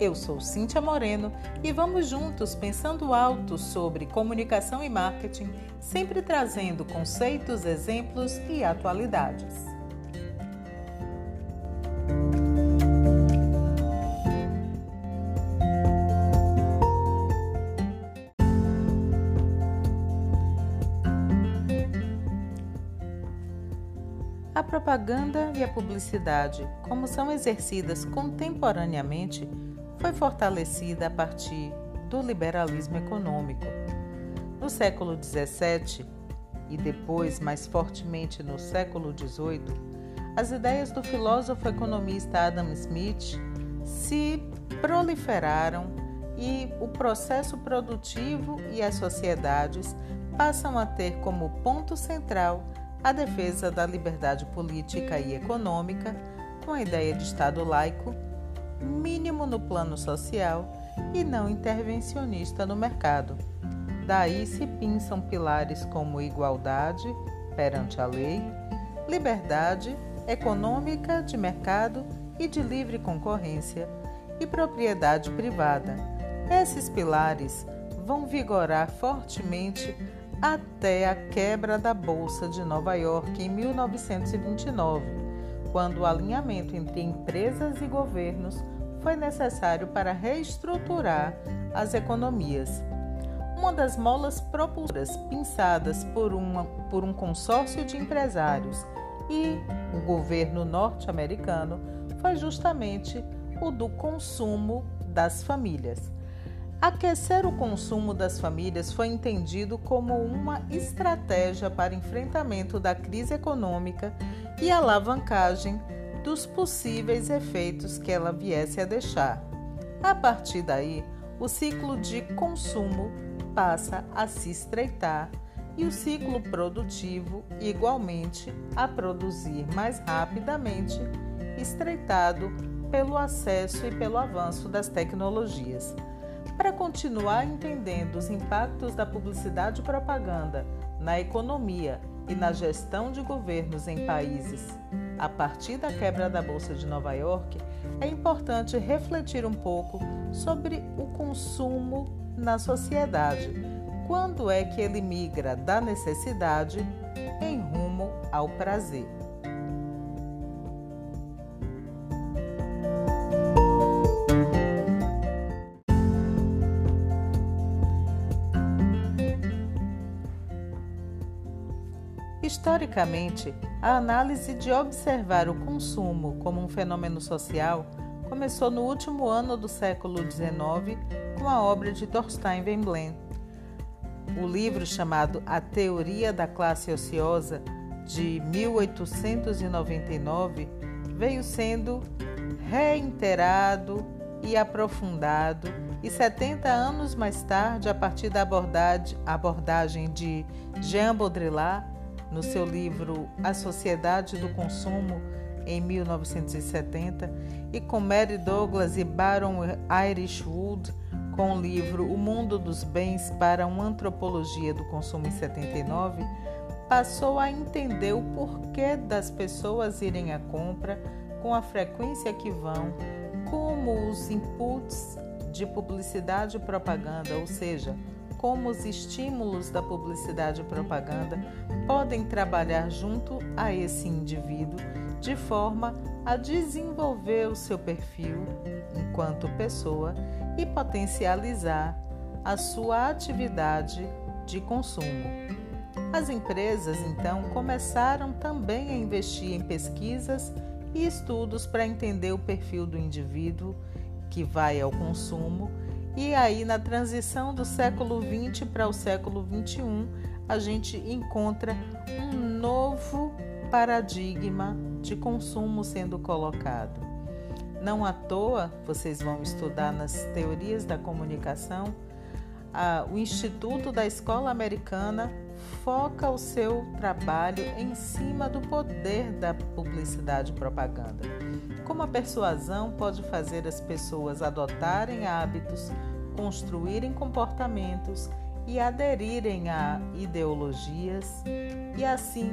Eu sou Cíntia Moreno e vamos juntos pensando alto sobre comunicação e marketing, sempre trazendo conceitos, exemplos e atualidades. A propaganda e a publicidade, como são exercidas contemporaneamente, foi fortalecida a partir do liberalismo econômico. No século XVII e depois, mais fortemente, no século XVIII, as ideias do filósofo economista Adam Smith se proliferaram e o processo produtivo e as sociedades passam a ter como ponto central a defesa da liberdade política e econômica, com a ideia de Estado laico mínimo no plano social e não intervencionista no mercado. Daí se pinçam pilares como igualdade perante a lei, liberdade econômica de mercado e de livre concorrência e propriedade privada. Esses pilares vão vigorar fortemente até a quebra da Bolsa de Nova York em 1929 quando o alinhamento entre empresas e governos foi necessário para reestruturar as economias. Uma das molas propulsoras pinçadas por, uma, por um consórcio de empresários e o governo norte-americano foi justamente o do consumo das famílias. Aquecer o consumo das famílias foi entendido como uma estratégia para enfrentamento da crise econômica e alavancagem dos possíveis efeitos que ela viesse a deixar. A partir daí, o ciclo de consumo passa a se estreitar e o ciclo produtivo, igualmente, a produzir mais rapidamente, estreitado pelo acesso e pelo avanço das tecnologias. Para continuar entendendo os impactos da publicidade e propaganda na economia e na gestão de governos em países a partir da quebra da Bolsa de Nova York, é importante refletir um pouco sobre o consumo na sociedade. Quando é que ele migra da necessidade em rumo ao prazer? Historicamente, a análise de observar o consumo como um fenômeno social começou no último ano do século XIX com a obra de Thorstein Veblen. O livro chamado A Teoria da Classe Ociosa, de 1899, veio sendo reiterado e aprofundado, e 70 anos mais tarde, a partir da abordagem de Jean Baudrillard, no seu livro A Sociedade do Consumo, em 1970, e com Mary Douglas e Baron Irishwood, com o livro O Mundo dos Bens para uma Antropologia do Consumo, em 79, passou a entender o porquê das pessoas irem à compra, com a frequência que vão, como os inputs de publicidade e propaganda, ou seja, como os estímulos da publicidade e propaganda podem trabalhar junto a esse indivíduo de forma a desenvolver o seu perfil enquanto pessoa e potencializar a sua atividade de consumo. As empresas então começaram também a investir em pesquisas e estudos para entender o perfil do indivíduo que vai ao consumo e aí, na transição do século XX para o século XXI, a gente encontra um novo paradigma de consumo sendo colocado. Não à toa, vocês vão estudar nas teorias da comunicação, o Instituto da Escola Americana foca o seu trabalho em cima do poder da publicidade e propaganda. Como a persuasão pode fazer as pessoas adotarem hábitos, construírem comportamentos e aderirem a ideologias e assim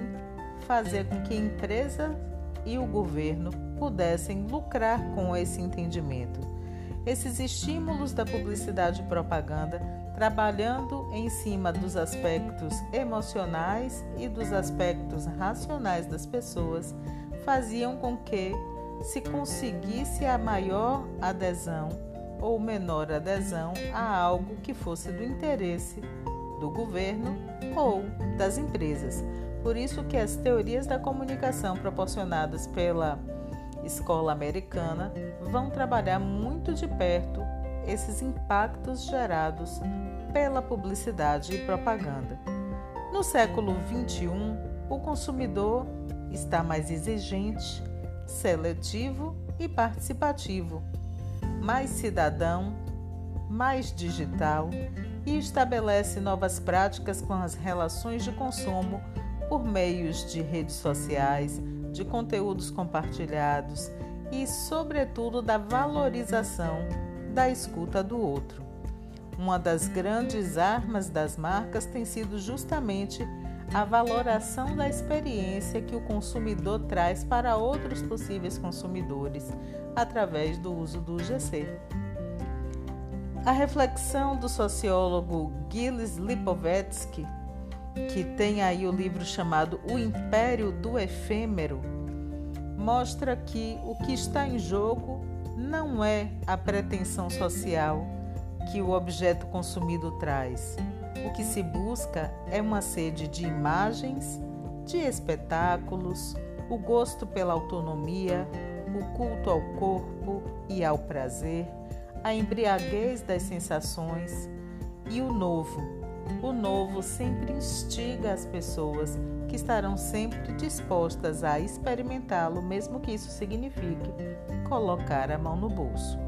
fazer com que a empresa e o governo pudessem lucrar com esse entendimento. Esses estímulos da publicidade e propaganda, trabalhando em cima dos aspectos emocionais e dos aspectos racionais das pessoas, faziam com que se conseguisse a maior adesão ou menor adesão a algo que fosse do interesse do governo ou das empresas. Por isso que as teorias da comunicação proporcionadas pela escola americana vão trabalhar muito de perto esses impactos gerados pela publicidade e propaganda. No século XXI, o consumidor está mais exigente, seletivo e participativo, mais cidadão, mais digital e estabelece novas práticas com as relações de consumo por meios de redes sociais, de conteúdos compartilhados e, sobretudo, da valorização da escuta do outro. Uma das grandes armas das marcas tem sido justamente a valoração da experiência que o consumidor traz para outros possíveis consumidores através do uso do GC. A reflexão do sociólogo Gilles Lipovetsky que tem aí o livro chamado O Império do Efêmero, mostra que o que está em jogo não é a pretensão social que o objeto consumido traz. O que se busca é uma sede de imagens, de espetáculos, o gosto pela autonomia, o culto ao corpo e ao prazer, a embriaguez das sensações e o novo, o novo sempre instiga as pessoas que estarão sempre dispostas a experimentá-lo, mesmo que isso signifique colocar a mão no bolso.